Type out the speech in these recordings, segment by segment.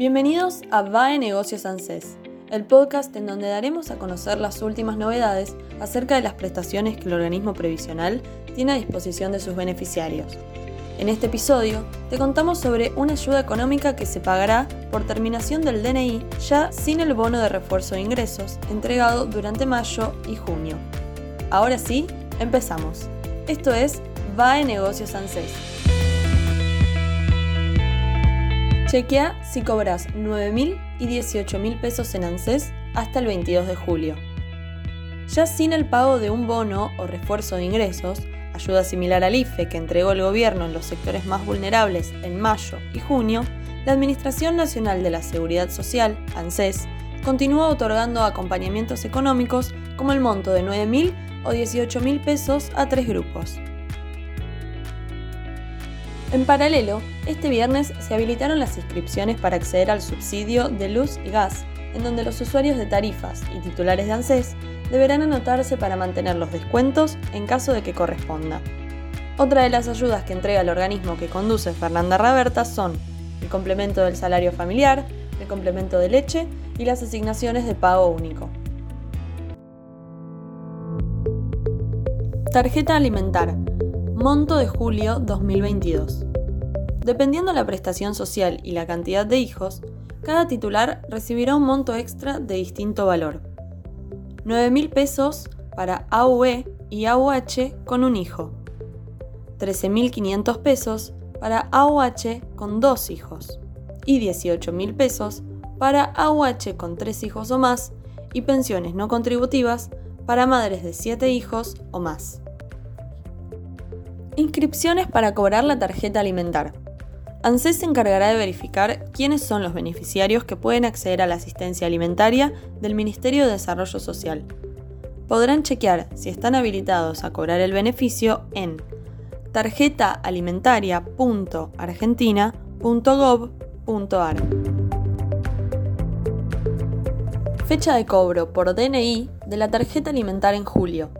Bienvenidos a VAE Negocios ANSES, el podcast en donde daremos a conocer las últimas novedades acerca de las prestaciones que el organismo previsional tiene a disposición de sus beneficiarios. En este episodio te contamos sobre una ayuda económica que se pagará por terminación del DNI ya sin el bono de refuerzo de ingresos entregado durante mayo y junio. Ahora sí, empezamos. Esto es VAE Negocios ANSES. Chequea si cobras 9.000 y 18.000 pesos en ANSES hasta el 22 de julio. Ya sin el pago de un bono o refuerzo de ingresos, ayuda similar al IFE que entregó el gobierno en los sectores más vulnerables en mayo y junio, la Administración Nacional de la Seguridad Social, ANSES, continúa otorgando acompañamientos económicos como el monto de 9.000 o 18.000 pesos a tres grupos. En paralelo, este viernes se habilitaron las inscripciones para acceder al subsidio de luz y gas, en donde los usuarios de tarifas y titulares de ANSES deberán anotarse para mantener los descuentos en caso de que corresponda. Otra de las ayudas que entrega el organismo que conduce Fernanda Raberta son el complemento del salario familiar, el complemento de leche y las asignaciones de pago único. Tarjeta alimentar Monto de julio 2022. Dependiendo la prestación social y la cantidad de hijos, cada titular recibirá un monto extra de distinto valor. 9.000 pesos para AUE y AUH con un hijo. 13.500 pesos para AUH con dos hijos. Y 18.000 pesos para AUH con tres hijos o más y pensiones no contributivas para madres de 7 hijos o más. Inscripciones para cobrar la tarjeta alimentar. ANSES se encargará de verificar quiénes son los beneficiarios que pueden acceder a la asistencia alimentaria del Ministerio de Desarrollo Social. Podrán chequear si están habilitados a cobrar el beneficio en tarjetaalimentaria.argentina.gov.ar. Fecha de cobro por DNI de la tarjeta alimentar en julio.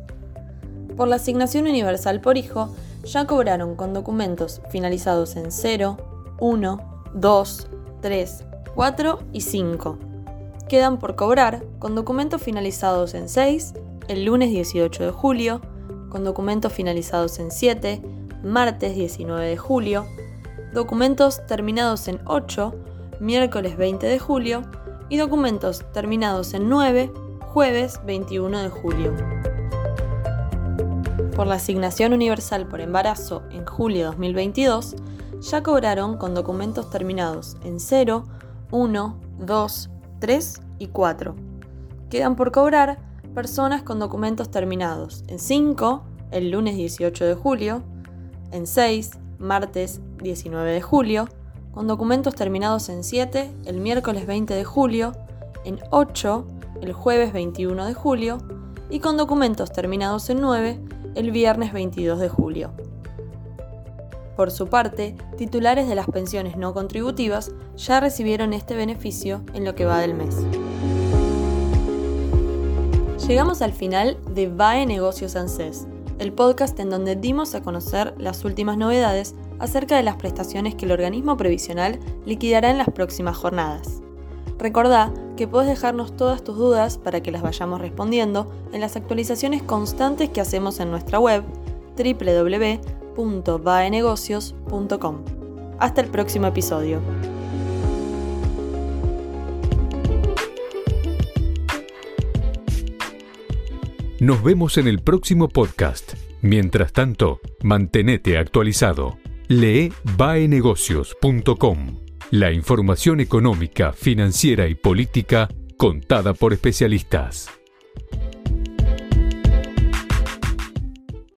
Por la asignación universal por hijo, ya cobraron con documentos finalizados en 0, 1, 2, 3, 4 y 5. Quedan por cobrar con documentos finalizados en 6, el lunes 18 de julio, con documentos finalizados en 7, martes 19 de julio, documentos terminados en 8, miércoles 20 de julio, y documentos terminados en 9, jueves 21 de julio por la asignación universal por embarazo en julio de 2022 ya cobraron con documentos terminados en 0, 1, 2, 3 y 4. Quedan por cobrar personas con documentos terminados en 5, el lunes 18 de julio, en 6, martes 19 de julio, con documentos terminados en 7, el miércoles 20 de julio, en 8, el jueves 21 de julio, y con documentos terminados en 9, el viernes 22 de julio. Por su parte, titulares de las pensiones no contributivas ya recibieron este beneficio en lo que va del mes. Llegamos al final de VAE Negocios ANSES, el podcast en donde dimos a conocer las últimas novedades acerca de las prestaciones que el organismo previsional liquidará en las próximas jornadas. Recordá que puedes dejarnos todas tus dudas para que las vayamos respondiendo en las actualizaciones constantes que hacemos en nuestra web www.vaenegocios.com. Hasta el próximo episodio. Nos vemos en el próximo podcast. Mientras tanto, mantenete actualizado. Lee vaenegocios.com. La información económica, financiera y política contada por especialistas.